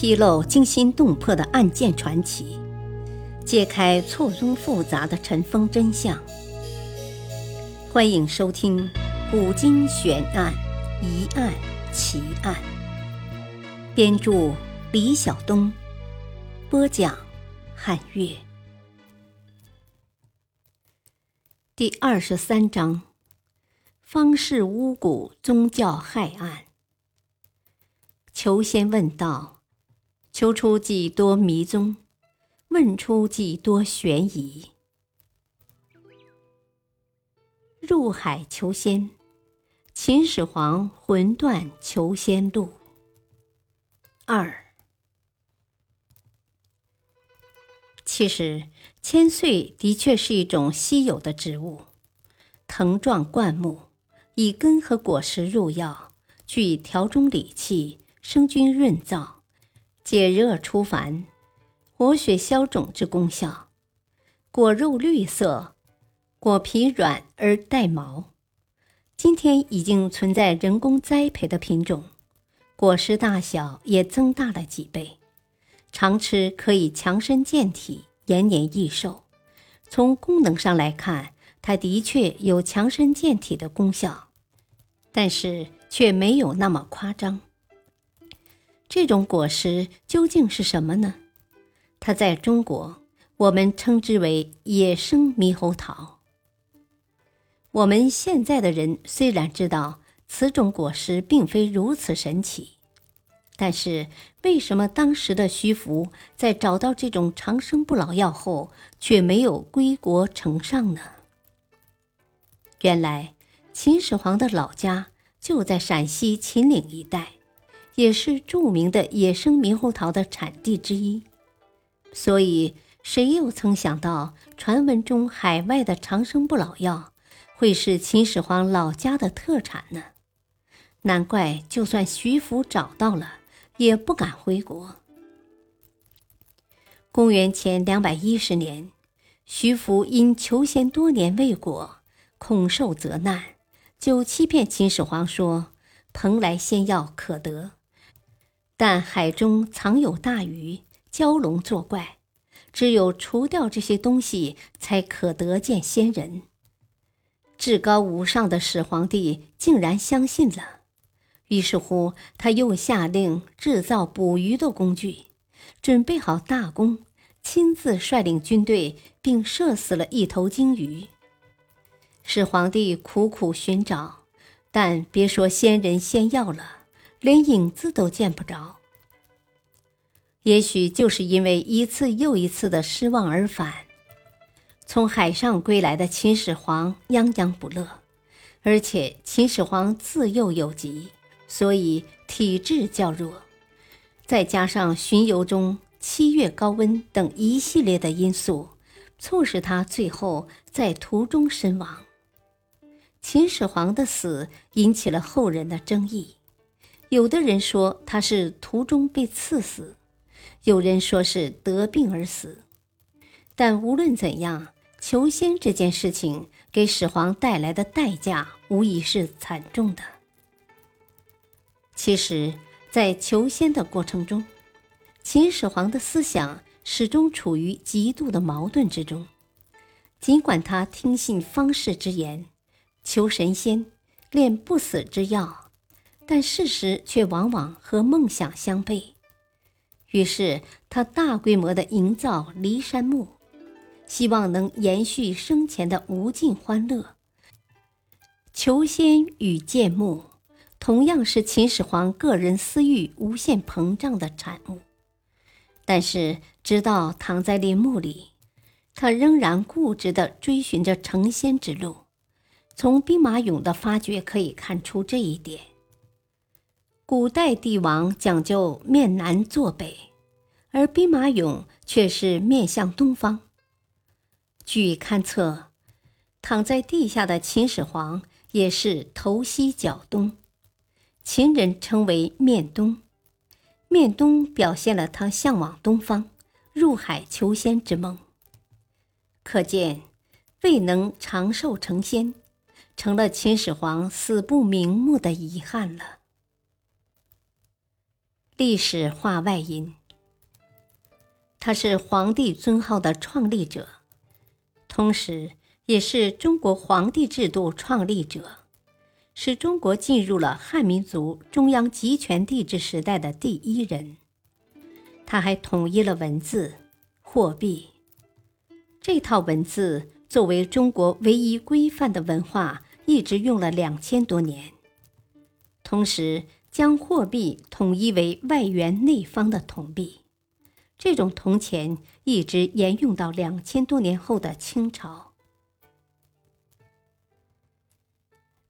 披露惊心动魄的案件传奇，揭开错综复杂的尘封真相。欢迎收听《古今悬案、疑案、奇案》。编著：李晓东，播讲：汉月。第二十三章：方氏巫蛊宗教害案。求仙问道，求出几多迷踪，问出几多悬疑。入海求仙，秦始皇魂断求仙路。二，其实千岁的确是一种稀有的植物，藤状灌木，以根和果实入药，具调中理气。生菌润燥、解热除烦、活血消肿之功效。果肉绿色，果皮软而带毛。今天已经存在人工栽培的品种，果实大小也增大了几倍。常吃可以强身健体、延年益寿。从功能上来看，它的确有强身健体的功效，但是却没有那么夸张。这种果实究竟是什么呢？它在中国，我们称之为野生猕猴桃。我们现在的人虽然知道此种果实并非如此神奇，但是为什么当时的徐福在找到这种长生不老药后，却没有归国呈上呢？原来，秦始皇的老家就在陕西秦岭一带。也是著名的野生猕猴桃的产地之一，所以谁又曾想到传闻中海外的长生不老药会是秦始皇老家的特产呢？难怪就算徐福找到了，也不敢回国。公元前两百一十年，徐福因求仙多年未果，恐受责难，就欺骗秦始皇说：“蓬莱仙药可得。”但海中藏有大鱼、蛟龙作怪，只有除掉这些东西，才可得见仙人。至高无上的始皇帝竟然相信了，于是乎，他又下令制造捕鱼的工具，准备好大弓，亲自率领军队，并射死了一头鲸鱼。始皇帝苦苦寻找，但别说仙人仙药了。连影子都见不着。也许就是因为一次又一次的失望而返，从海上归来的秦始皇泱泱不乐，而且秦始皇自幼有疾，所以体质较弱，再加上巡游中七月高温等一系列的因素，促使他最后在途中身亡。秦始皇的死引起了后人的争议。有的人说他是途中被刺死，有人说是得病而死。但无论怎样，求仙这件事情给始皇带来的代价无疑是惨重的。其实，在求仙的过程中，秦始皇的思想始终处于极度的矛盾之中。尽管他听信方士之言，求神仙，炼不死之药。但事实却往往和梦想相悖，于是他大规模的营造骊山墓，希望能延续生前的无尽欢乐。求仙与建墓，同样是秦始皇个人私欲无限膨胀的产物。但是，直到躺在陵墓里，他仍然固执地追寻着成仙之路。从兵马俑的发掘可以看出这一点。古代帝王讲究面南坐北，而兵马俑却是面向东方。据勘测，躺在地下的秦始皇也是头西脚东，秦人称为面东。面东表现了他向往东方、入海求仙之梦。可见，未能长寿成仙，成了秦始皇死不瞑目的遗憾了。历史话外音：他是皇帝尊号的创立者，同时也是中国皇帝制度创立者，是中国进入了汉民族中央集权帝制时代的第一人。他还统一了文字、货币。这套文字作为中国唯一规范的文化，一直用了两千多年。同时，将货币统一为外圆内方的铜币，这种铜钱一直沿用到两千多年后的清朝。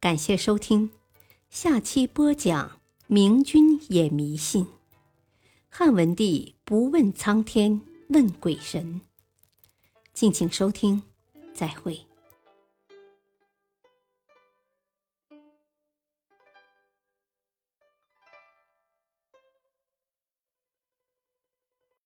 感谢收听，下期播讲明君也迷信，汉文帝不问苍天问鬼神。敬请收听，再会。